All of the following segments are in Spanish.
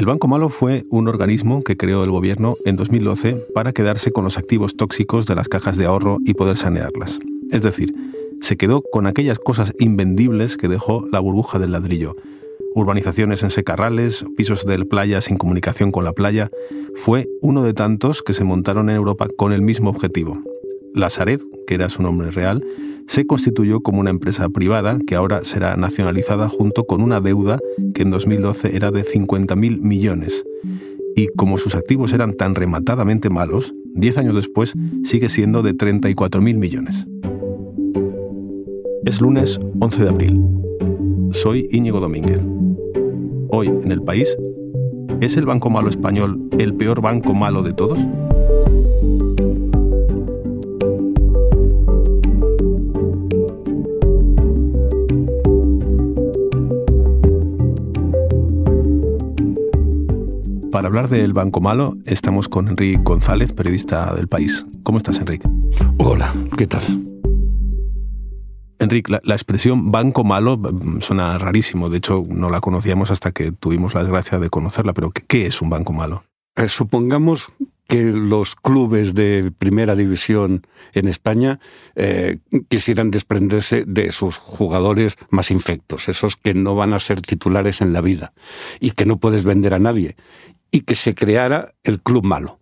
El Banco Malo fue un organismo que creó el gobierno en 2012 para quedarse con los activos tóxicos de las cajas de ahorro y poder sanearlas. Es decir, se quedó con aquellas cosas invendibles que dejó la burbuja del ladrillo. Urbanizaciones en secarrales, pisos de playa sin comunicación con la playa, fue uno de tantos que se montaron en Europa con el mismo objetivo. La Sared, que era su nombre real, se constituyó como una empresa privada que ahora será nacionalizada junto con una deuda que en 2012 era de 50.000 millones. Y como sus activos eran tan rematadamente malos, 10 años después sigue siendo de 34.000 millones. Es lunes 11 de abril. Soy Íñigo Domínguez. Hoy en el país, ¿es el Banco Malo español el peor banco malo de todos? Para hablar del Banco Malo, estamos con Enrique González, periodista del país. ¿Cómo estás, Enrique? Hola, ¿qué tal? Enrique, la, expresión banco malo mm, suena rarísimo. De hecho, no la conocíamos hasta que tuvimos la desgracia de conocerla. Pero, ¿qué, es un banco malo? Eh, supongamos que los clubes de primera división en España eh, quisieran desprenderse de sus jugadores más infectos, esos que no van a ser titulares en la vida y que no puedes vender a nadie, y que se creara el club malo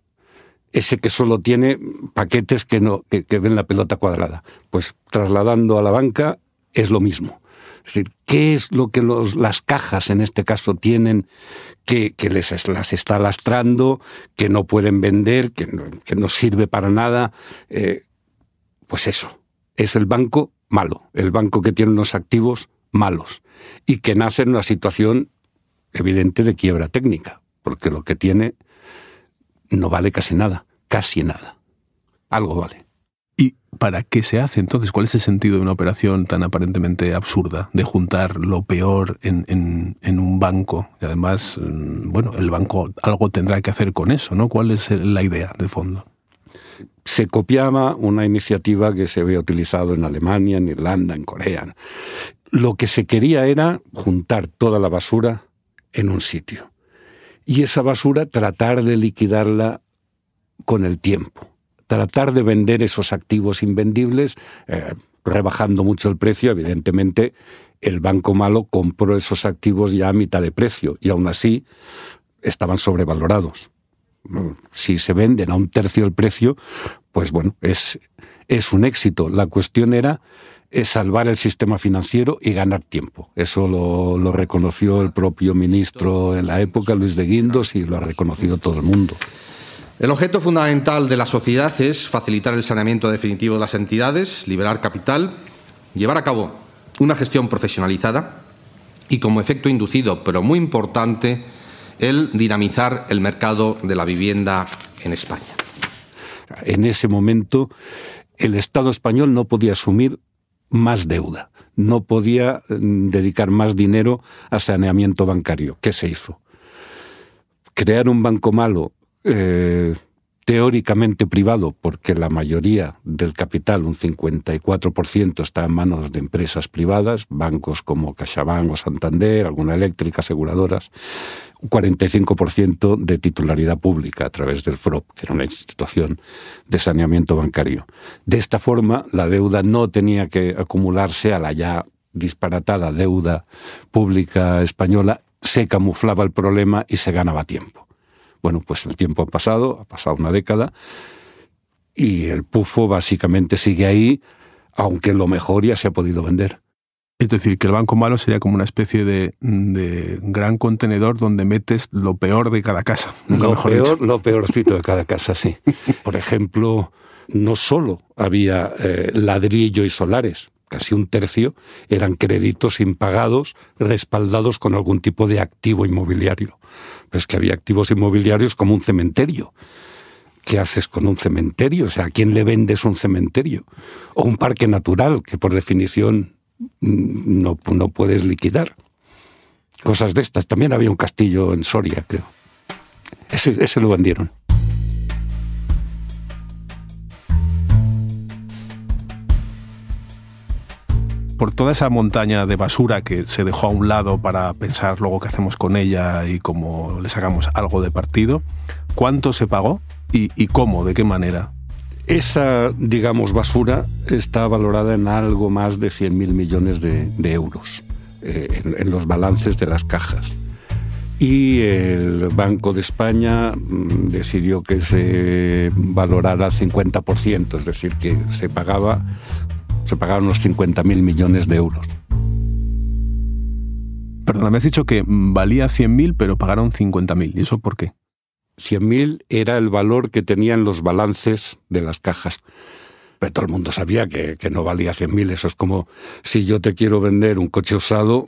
ese que solo tiene paquetes que, no, que, ven la pelota cuadrada. Pues trasladando a la banca es lo mismo. Es decir, ¿qué es lo que las cajas en este caso tienen que, que les las está lastrando, que no pueden vender, que no, que no sirve para nada? Eh, pues eso, es el banco malo, el banco que tiene unos activos malos y que nace en una situación evidente de quiebra técnica, porque lo que tiene no vale casi nada, casi nada. Algo vale. ¿Y para qué se hace entonces? ¿Cuál es el sentido de una operación tan aparentemente absurda de juntar lo peor en, un banco? Y además, mm, bueno, el banco algo tendrá que hacer con eso, ¿no? ¿Cuál es la idea de fondo? Se copiaba una iniciativa que se había utilizado en Alemania, en Irlanda, en Corea. Lo que se quería era juntar toda la basura en un sitio y esa basura tratar de liquidarla con el tiempo, tratar de vender esos activos invendibles, eh, rebajando mucho el precio, evidentemente el banco malo compró esos activos ya a mitad de precio y aún así estaban sobrevalorados. Si se venden a un tercio el precio, pues bueno, es, es un éxito. La cuestión era es salvar el sistema financiero y ganar tiempo. Eso lo, reconoció el propio ministro en la época, Luis de Guindos, y lo ha reconocido todo el mundo. El objeto fundamental de la sociedad es facilitar el saneamiento definitivo de las entidades, liberar capital, llevar a cabo una gestión profesionalizada y, como efecto inducido, pero muy importante, el dinamizar el mercado de la vivienda en España. En ese momento, el Estado español no podía asumir más deuda. No podía mm, dedicar más dinero a saneamiento bancario. ¿Qué se hizo? Crear un banco malo eh, teóricamente privado, porque la mayoría del capital, un 54%, está en manos de empresas privadas, bancos como CaixaBank o Santander, alguna eléctrica, aseguradoras, un 45% de titularidad pública a través del FROP, que era una institución de saneamiento bancario. De esta forma, la deuda no tenía que acumularse a la ya disparatada deuda pública española, se camuflaba el problema y se ganaba tiempo. Bueno, pues el tiempo ha pasado, ha pasado una década, y el pufo básicamente sigue ahí, aunque lo mejor ya se ha podido vender. Es decir, que el banco malo sería como una especie de, gran contenedor donde metes lo peor de cada casa. lo, peor, lo peorcito de cada casa, sí. Por ejemplo, no solo había eh, ladrillo y solares, casi un tercio eran créditos impagados respaldados con algún tipo de activo inmobiliario es que había activos inmobiliarios como un cementerio. ¿Qué haces con un cementerio? O sea, ¿a quién le vendes un cementerio? O un parque natural, que por definición mm, no, no puedes liquidar. Cosas de estas. También había un castillo en Soria, creo. Ese, ese lo vendieron. Por toda esa montaña de basura que se dejó a un lado para pensar luego qué hacemos con ella y cómo le sacamos algo de partido, ¿cuánto se pagó y, cómo, de qué manera? Esa, digamos, basura está valorada en algo más de 100.000 millones de, euros eh, en los balances de las cajas y el Banco de España mm, decidió que se valorara 50%, es decir, que se pagaba se pagaron unos 50.000 millones de euros. Perdona, me has dicho que valía 100.000, pero pagaron 50.000. ¿Y eso por qué? 100.000 era el valor que tenían los balances de las cajas. Pero todo el mundo sabía que, que no valía 100.000. Eso es como si yo te quiero vender un coche usado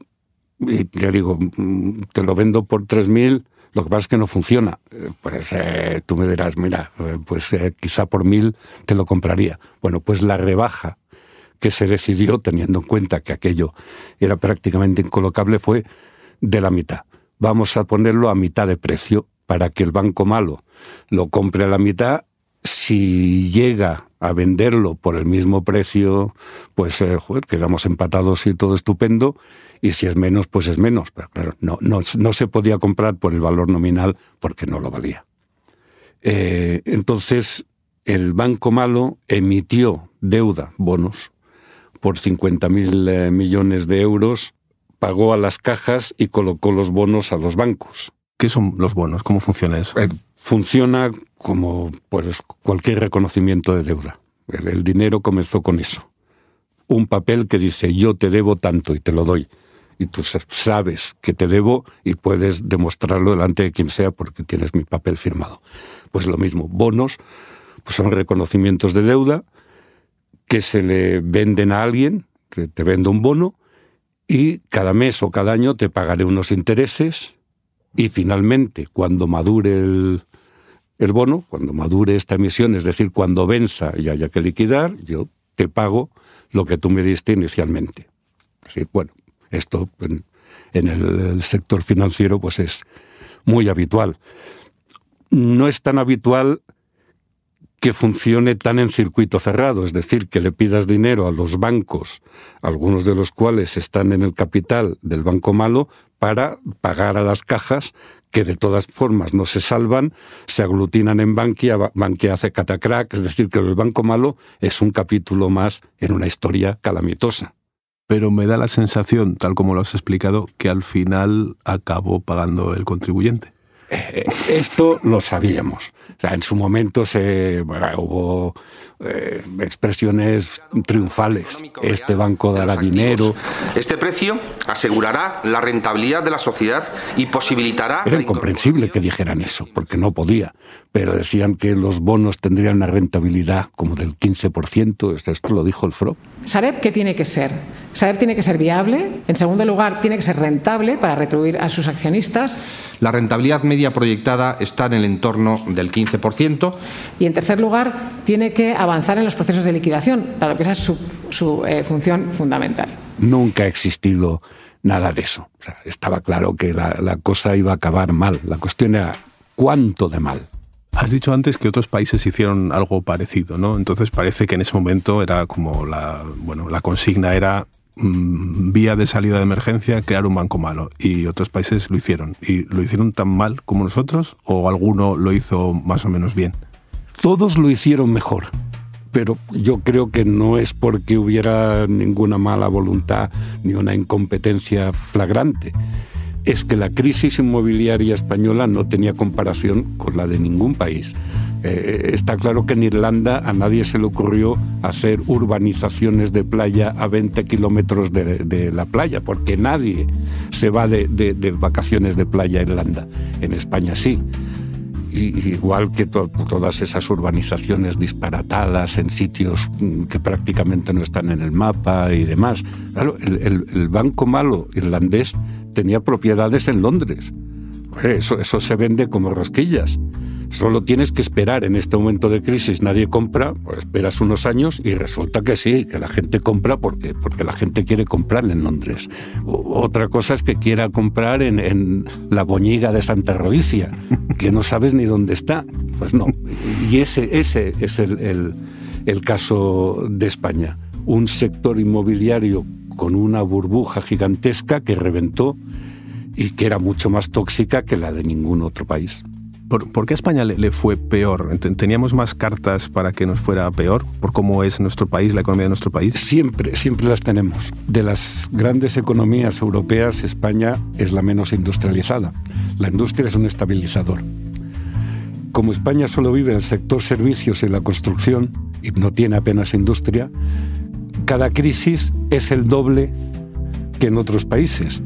y te digo, mm, te lo vendo por 3.000, lo que pasa es que no funciona. Eh, pues eh, tú me dirás, mira, eh, pues quizá por 1.000 te lo compraría. Bueno, pues la rebaja que se decidió, teniendo en cuenta que aquello era prácticamente incolocable, fue de la mitad. Vamos a ponerlo a mitad de precio para que el banco malo lo compre a la mitad. Si llega a venderlo por el mismo precio, pues quedamos empatados y todo estupendo y si es menos, pues es menos. Pero claro, no, no, se podía comprar por el valor nominal porque no lo valía. Eh, entonces, el Banco Malo emitió deuda, bonos, por 50.000 eh, millones de euros, pagó a las cajas y colocó los bonos a los bancos. ¿Qué son los bonos? ¿Cómo funciona eso? Eh, funciona como pues, cualquier reconocimiento de deuda. el dinero comenzó con eso. Un papel que dice yo te debo tanto y te lo doy y tú sabes que te debo y puedes demostrarlo delante de quien sea porque tienes mi papel firmado. Pues lo mismo, bonos pues son reconocimientos de deuda que se le venden a alguien, te vendo un bono y cada mes o cada año te pagaré unos intereses y finalmente cuando madure el, el bono, cuando madure esta emisión, es decir, cuando venza y haya que liquidar, yo te pago lo que tú me diste inicialmente. Así, bueno, esto en, el sector financiero pues es muy habitual. No es tan habitual que funcione tan en circuito cerrado, es decir, que le pidas dinero a los bancos, algunos de los cuales están en el capital del banco malo, para pagar a las cajas que de todas formas no se salvan, se aglutinan en Bankia, Bankia hace catacrack, es decir, que el banco malo es un capítulo más en una historia calamitosa pero me da la sensación, tal como lo has explicado, que al final acabó pagando el contribuyente. Eh, esto lo sabíamos. Sea, en su momento se, hubo eh, expresiones triunfales. Este banco dará dinero. Este precio asegurará la rentabilidad de la sociedad y posibilitará... Era incomprensible que dijeran eso, porque no podía. Pero decían que los bonos tendrían una rentabilidad como del 15%. Esto lo dijo el FRO. ¿Sareb qué tiene que ser? Sareb tiene que ser viable, en segundo lugar, tiene que ser rentable para retribuir a sus accionistas. La rentabilidad media proyectada está en el entorno del 15%. Y en tercer lugar, tiene que avanzar en los procesos de liquidación, dado que esa es su, eh, función fundamental. Nunca ha existido nada de eso. estaba claro que la cosa iba a acabar mal. La cuestión era cuánto de mal. Has dicho antes que otros países hicieron algo parecido, ¿no? Entonces parece que en ese momento era como la, bueno, la consigna era mm, vía de salida de emergencia crear un banco malo y otros países lo hicieron. ¿Y lo hicieron tan mal como nosotros o alguno lo hizo más o menos bien? Todos lo hicieron mejor pero yo creo que no es porque hubiera ninguna mala voluntad ni una incompetencia flagrante es que la crisis inmobiliaria española no tenía comparación con la de ningún país. Eh, está claro que en Irlanda a nadie se le ocurrió hacer urbanizaciones de playa a 20 kilómetros de, la playa, porque nadie se va de, vacaciones de playa a Irlanda. En España sí. igual que todas esas urbanizaciones disparatadas en sitios mm, que prácticamente no están en el mapa y demás. El banco malo irlandés tenía propiedades en Londres. Eso se vende como rosquillas. Solo tienes que esperar en este momento de crisis, nadie compra, pues esperas unos años y resulta que sí, que la gente compra porque, porque la gente quiere comprar en Londres. otra cosa es que quiera comprar en, la boñiga de Santa Rodicia, que no sabes ni dónde está. Pues no. Y ese, ese es el, el caso de España. Un sector inmobiliario con una burbuja gigantesca que reventó y que era mucho más tóxica que la de ningún otro país. ¿Por, qué a España le, fue peor? ¿Teníamos más cartas para que nos fuera peor? ¿Por cómo es nuestro país, la economía de nuestro país? Siempre, siempre las tenemos. De las grandes economías europeas, España es la menos industrializada. La industria es un estabilizador. Como España solo vive el sector servicios y la construcción y no tiene apenas industria, cada crisis es el doble que en otros países.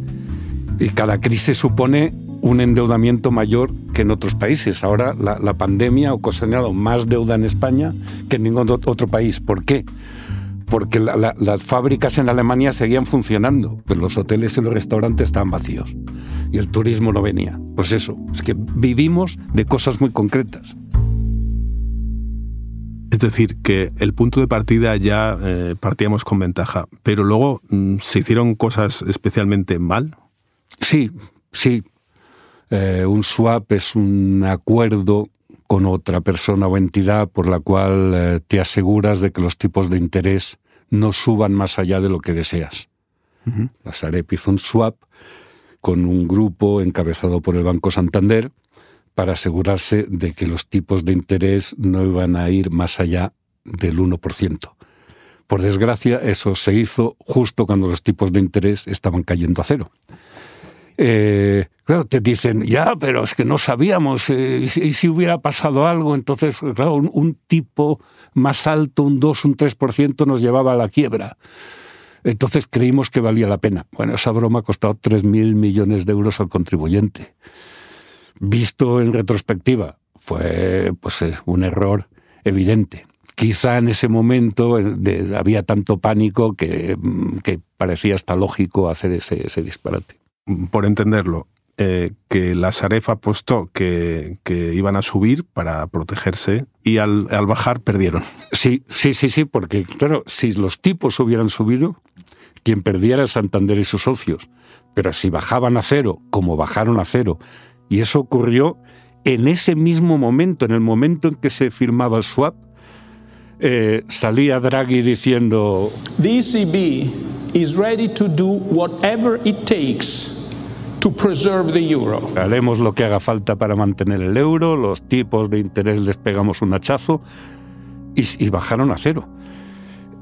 Y cada crisis supone un endeudamiento mayor que en otros países. Ahora la, pandemia ha ocasionado más deuda en España que en ningún otro país. ¿Por qué? Porque las fábricas en Alemania seguían funcionando, pero los hoteles y los restaurantes estaban vacíos y el turismo no venía. Pues eso, es que vivimos de cosas muy concretas. Es decir, que el punto de partida ya eh, partíamos con ventaja, pero luego mm, se hicieron cosas especialmente mal. Sí, sí, eh, un swap es un acuerdo con otra persona o entidad por la cual eh, te aseguras de que los tipos de interés no suban más allá de lo que deseas. La Sarep hizo un swap con un grupo encabezado por el Banco Santander para asegurarse de que los tipos de interés no iban a ir más allá del 1%. Por desgracia, eso se hizo justo cuando los tipos de interés estaban cayendo a cero. Eh, claro, te dicen, ya, pero es que no sabíamos, eh, y, si, hubiera pasado algo, entonces, claro, un, tipo más alto, un 2, un 3% nos llevaba a la quiebra. Entonces creímos que valía la pena. Bueno, esa broma ha costado 3.000 millones de euros al contribuyente. Visto en retrospectiva, fue pues, eh, un error evidente. Quizá en ese momento había tanto pánico mm, que, parecía hasta lógico hacer ese disparate por entenderlo, eh, que la Saref apostó que, iban a subir para protegerse y al, bajar perdieron. Sí, sí, sí, sí, porque claro, si los tipos hubieran subido, quien perdiera era Santander y sus socios. Pero si bajaban a cero, como bajaron a cero, y eso ocurrió en ese mismo momento, en el momento en que se firmaba el swap, eh, salía Draghi diciendo: The ECB is ready to do whatever it takes to preserve the euro. Haremos lo que haga falta para mantener el euro, los tipos de interés les pegamos un hachazo y, bajaron a cero.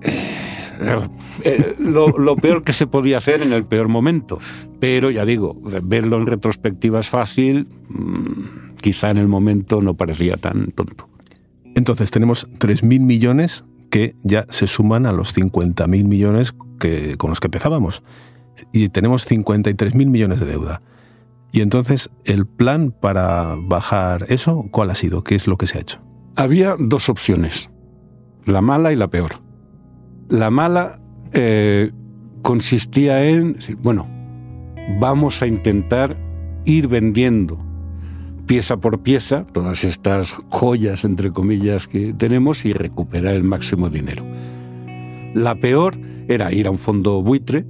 Eh, eh, lo, peor que se podía hacer en el peor momento. Pero ya digo, verlo en retrospectiva es fácil, mm, quizá en el momento no parecía tan tonto. Entonces tenemos 3.000 millones que ya se suman a los 50.000 millones que, con los que empezábamos y tenemos 53.000 millones de deuda. Y entonces, ¿el plan para bajar eso, cuál ha sido? ¿Qué es lo que se ha hecho? Había dos opciones, la mala y la peor. La mala eh, consistía en, bueno, vamos a intentar ir vendiendo pieza por pieza todas estas joyas, entre comillas, que tenemos y recuperar el máximo dinero. La peor era ir a un fondo buitre,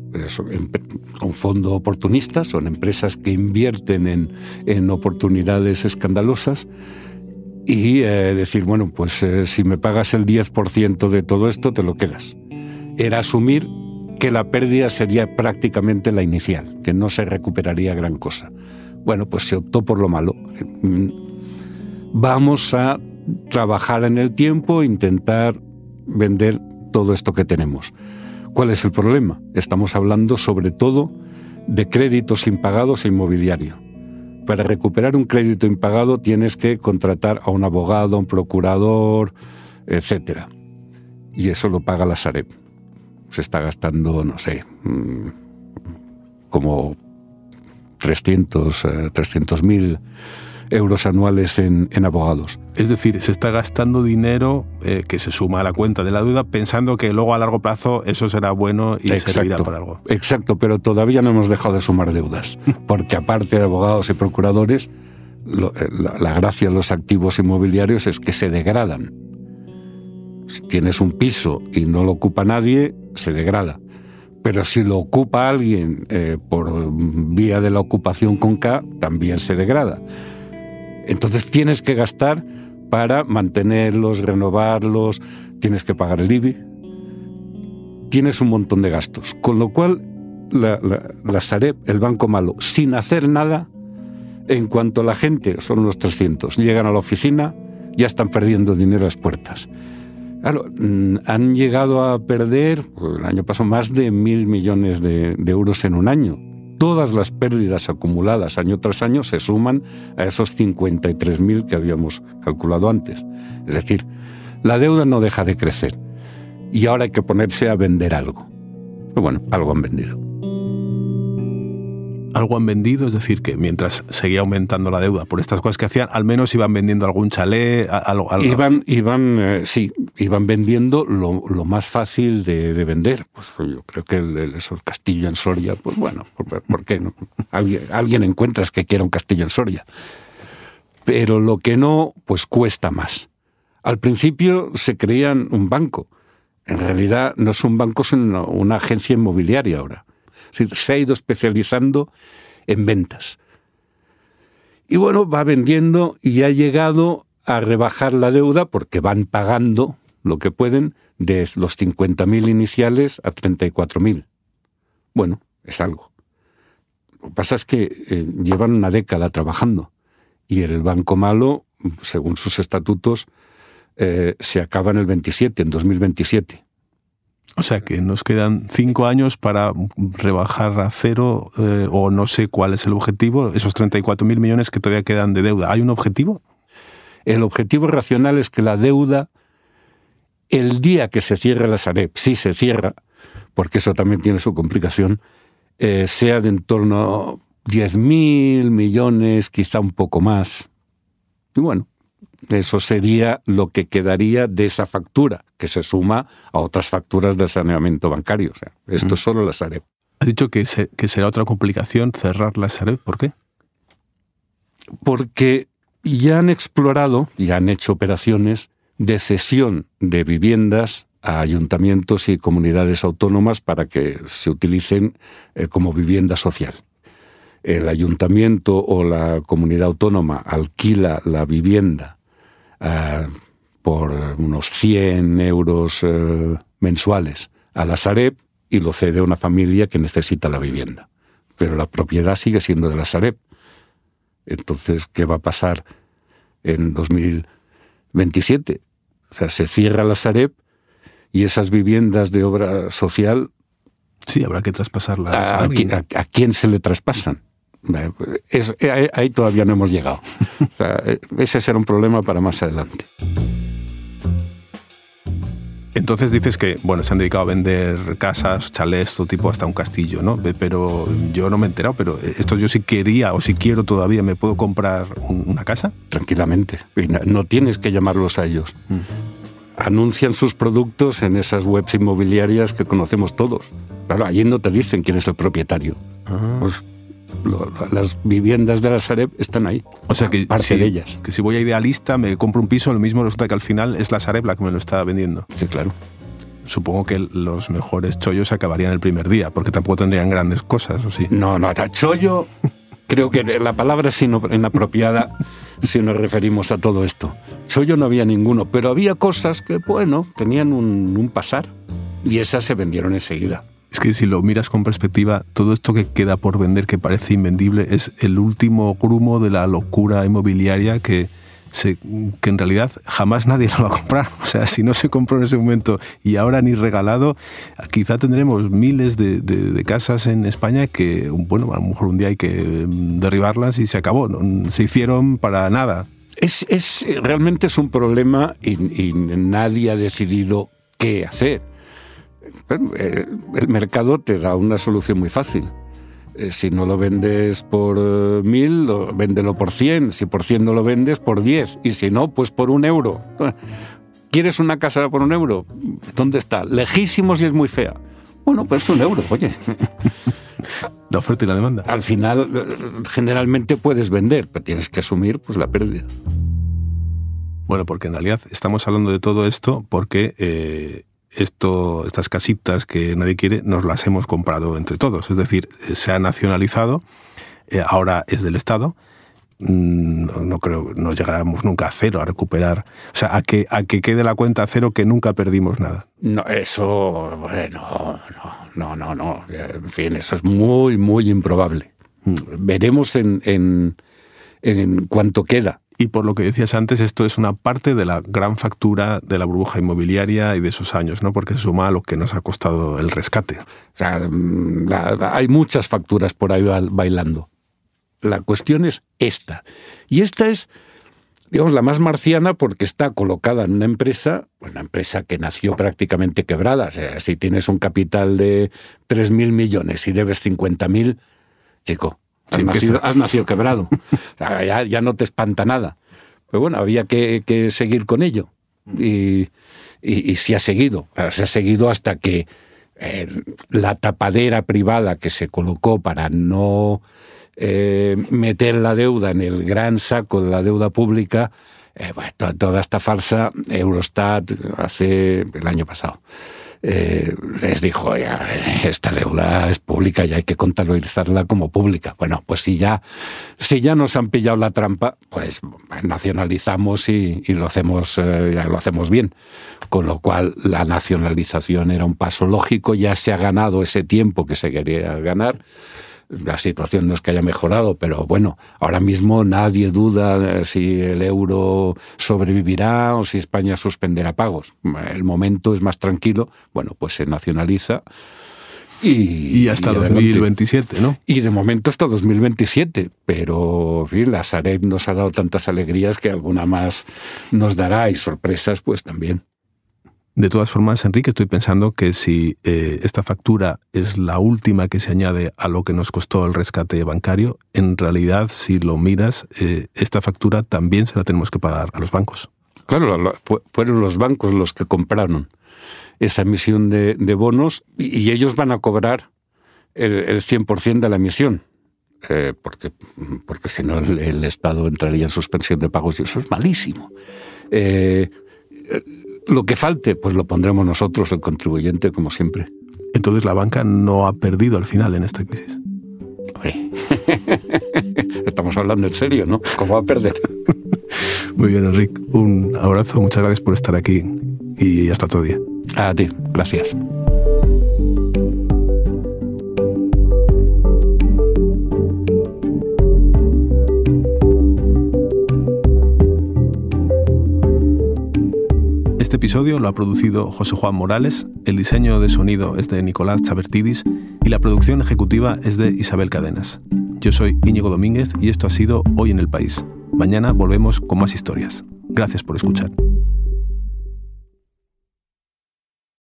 un fondo oportunista, son empresas que invierten en, en oportunidades escandalosas, y eh, decir, bueno, pues eh, si me pagas el 10% de todo esto, te lo quedas. Era asumir que la pérdida sería prácticamente la inicial, que no se recuperaría gran cosa. Bueno, pues se optó por lo malo. Vamos a trabajar en el tiempo, intentar vender todo esto que tenemos. ¿Cuál es el problema? Estamos hablando sobre todo de créditos impagados e inmobiliario. Para recuperar un crédito impagado tienes que contratar a un abogado, a un procurador, etc. Y eso lo paga la Sareb. Se está gastando, no sé, mm, como 300 eh, mil euros anuales en, abogados. Es decir, se está gastando dinero eh, que se suma a la cuenta de la deuda pensando que luego a largo plazo eso será bueno y servirá para algo. Exacto, pero todavía no hemos dejado de sumar deudas, porque aparte de abogados y procuradores, eh, la, gracia de los activos inmobiliarios es que se degradan. Si tienes un piso y no lo ocupa nadie, se degrada. Pero si lo ocupa alguien eh, por vía de la ocupación con K, también se degrada. Entonces tienes que gastar para mantenerlos, renovarlos, tienes que pagar el IBI, tienes un montón de gastos. Con lo cual, la, la, Sareb, el banco malo, sin hacer nada, en cuanto la gente, son unos 300, llegan a la oficina, ya están perdiendo dinero a las puertas. Claro, mm, han llegado a perder, pues, el año pasado, más de mil millones de, de euros en un año. Todas las pérdidas acumuladas año tras año se suman a esos 53.000 que habíamos calculado antes. Es decir, la deuda no deja de crecer y ahora hay que ponerse a vender algo. Pero bueno, algo han vendido algo han vendido, es decir, que mientras seguía aumentando la deuda por estas cosas que hacían, al menos iban vendiendo algún chalet, algo. Iban, iban eh, sí, iban vendiendo lo, más fácil de, vender. Pues yo creo que el, castillo en Soria, pues bueno, ¿por, qué no? Alguien, alguien encuentras que quiera un castillo en Soria. Pero lo que no, pues cuesta más. Al principio se creían un banco. En realidad no es un banco, una agencia inmobiliaria ahora se ha ido especializando en ventas. Y bueno, va vendiendo y ha llegado a rebajar la deuda porque van pagando lo que pueden de los 50.000 iniciales a 34.000. Bueno, es algo. Lo que pasa es que eh, llevan una década trabajando y el Banco Malo, según sus estatutos, eh, se acaba en el 27, en 2027. O sea que nos quedan cinco años para rebajar a cero eh, o no sé cuál es el objetivo, esos 34.000 millones que todavía quedan de deuda. ¿Hay un objetivo? El objetivo racional es que la deuda, el día que se cierre la Sareb, si se cierra, porque eso también tiene su complicación, eh, sea de en torno a 10.000 millones, quizá un poco más. Y bueno, eso sería lo que quedaría de esa factura, que se suma a otras facturas de saneamiento bancario. O sea, esto es solo la Sareb. Ha dicho que, que será otra complicación cerrar la Sareb. ¿Por qué? Porque ya han explorado y han hecho operaciones de cesión de viviendas a ayuntamientos y comunidades autónomas para que se utilicen eh, como vivienda social. El ayuntamiento o la comunidad autónoma alquila la vivienda eh, por unos 100 euros eh, mensuales a la Sareb y lo cede a una familia que necesita la vivienda. Pero la propiedad sigue siendo de la Sareb. Entonces, ¿qué va a pasar en 2027? O sea, se cierra la Sareb y esas viviendas de obra social... Sí, habrá que traspasarlas. ¿A, a quién se le traspasan? Es, eh, ahí todavía no hemos llegado. Eh, ese será un problema para más adelante. Entonces dices que, bueno, se han dedicado a vender casas, chalés, todo tipo, hasta un castillo, ¿no? Pero yo no me he enterado, pero esto yo si quería o si quiero todavía, ¿me puedo comprar una casa? Tranquilamente. No tienes que llamarlos a ellos. Mm. Anuncian sus productos en esas webs inmobiliarias que conocemos todos. Claro, allí no te dicen quién es el propietario. Ah. Pues las viviendas de la Sareb están ahí. O sea que parte de ellas. Que si voy a idealista, me compro un piso, lo mismo resulta que al final es la Sareb la que me lo está vendiendo. Sí, claro. Supongo que los mejores chollos acabarían el primer día, porque tampoco tendrían grandes cosas, ¿o sí? No, no, chollo creo que la palabra es inapropiada si nos referimos a todo esto. Chollo no había ninguno, pero había cosas que, bueno, tenían un, un pasar y esas se vendieron enseguida. Es que si lo miras con perspectiva, todo esto que queda por vender que parece invendible es el último grumo de la locura inmobiliaria que, que en realidad jamás nadie lo va a comprar. O sea, si no se compró en ese momento y ahora ni regalado, quizá tendremos miles de, casas en España que, bueno, a lo mejor un día hay que mm, derribarlas y se acabó. Se hicieron para nada. Es, es realmente es un problema y nadie ha decidido qué hacer el mercado te da una solución muy fácil. Eh, si no lo vendes por eh, mil, véndelo por cien. Si por cien no lo vendes, por diez. Y si no, pues por un euro. ¿Quieres una casa por un euro? ¿Dónde está? Lejísimos y es muy fea. Bueno, pues un euro, oye. La oferta y la demanda. Al final, generalmente puedes vender, pero tienes que asumir pues, la pérdida. Bueno, porque en realidad estamos hablando de todo esto porque esto, estas casitas que nadie quiere, nos las hemos comprado entre todos. Es decir, se ha nacionalizado, eh, ahora es del Estado mm, no, creo, no llegaremos nunca a cero, a recuperar. O sea, a que, a que quede la cuenta a cero que nunca perdimos nada. No, eso, bueno, no, no, no, no. En fin, eso es muy, muy improbable. Mm. Veremos en, en, en cuánto queda. Y por lo que decías antes, esto es una parte de la gran factura de la burbuja inmobiliaria y de esos años, ¿no? Porque se suma a lo que nos ha costado el rescate. O sea, mm, hay muchas facturas por ahí bailando. La cuestión es esta. Y esta es, digamos, la más marciana porque está colocada en una empresa, una empresa que nació prácticamente quebrada. O sea, si tienes un capital de 3.000 millones y debes 50.000, chico, Has, nacido, quebrado. ya, no te espanta nada. Pero bueno, había que, seguir con ello. Y, y, se ha seguido. Se ha seguido hasta que eh, la tapadera privada que se colocó para no eh, meter la deuda en el gran saco de la deuda pública, eh, toda esta farsa, Eurostat hace el año pasado eh, les dijo, ya, esta deuda es pública y hay que contabilizarla como pública. Bueno, pues si ya, si ya nos han pillado la trampa, pues nacionalizamos y, lo, hacemos, eh, lo hacemos bien. Con lo cual la nacionalización era un paso lógico, ya se ha ganado ese tiempo que se quería ganar la situación no es que haya mejorado, pero bueno, ahora mismo nadie duda si el euro sobrevivirá o si España suspenderá pagos. El momento es más tranquilo, bueno, pues se nacionaliza. Y, hasta 2027, ¿no? Y de momento hasta 2027, pero la Sareb nos ha dado tantas alegrías que alguna más nos dará y sorpresas pues también. De todas formas, Enrique, estoy pensando que si eh, esta factura es la última que se añade a lo que nos costó el rescate bancario, en realidad, si lo miras, eh, esta factura también se la tenemos que pagar a los bancos. Claro, fueron los bancos los que compraron esa emisión de, bonos y, ellos van a cobrar el, 100% de la emisión. Eh, porque, porque si no el, Estado entraría en suspensión de pagos y eso es malísimo. Lo que falte, pues lo pondremos nosotros, el contribuyente, como siempre. Entonces la banca no ha perdido al final en esta crisis. Estamos hablando en serio, ¿no? ¿Cómo va a perder? Muy bien, Enrique. Un abrazo, muchas gracias por estar aquí y hasta otro día. A ti, gracias. Este episodio lo ha producido José Juan Morales, el diseño de sonido es de Nicolás Chabertidis y la producción ejecutiva es de Isabel Cadenas. Yo soy Íñigo Domínguez y esto ha sido Hoy en el País. Mañana volvemos con más historias. Gracias por escuchar.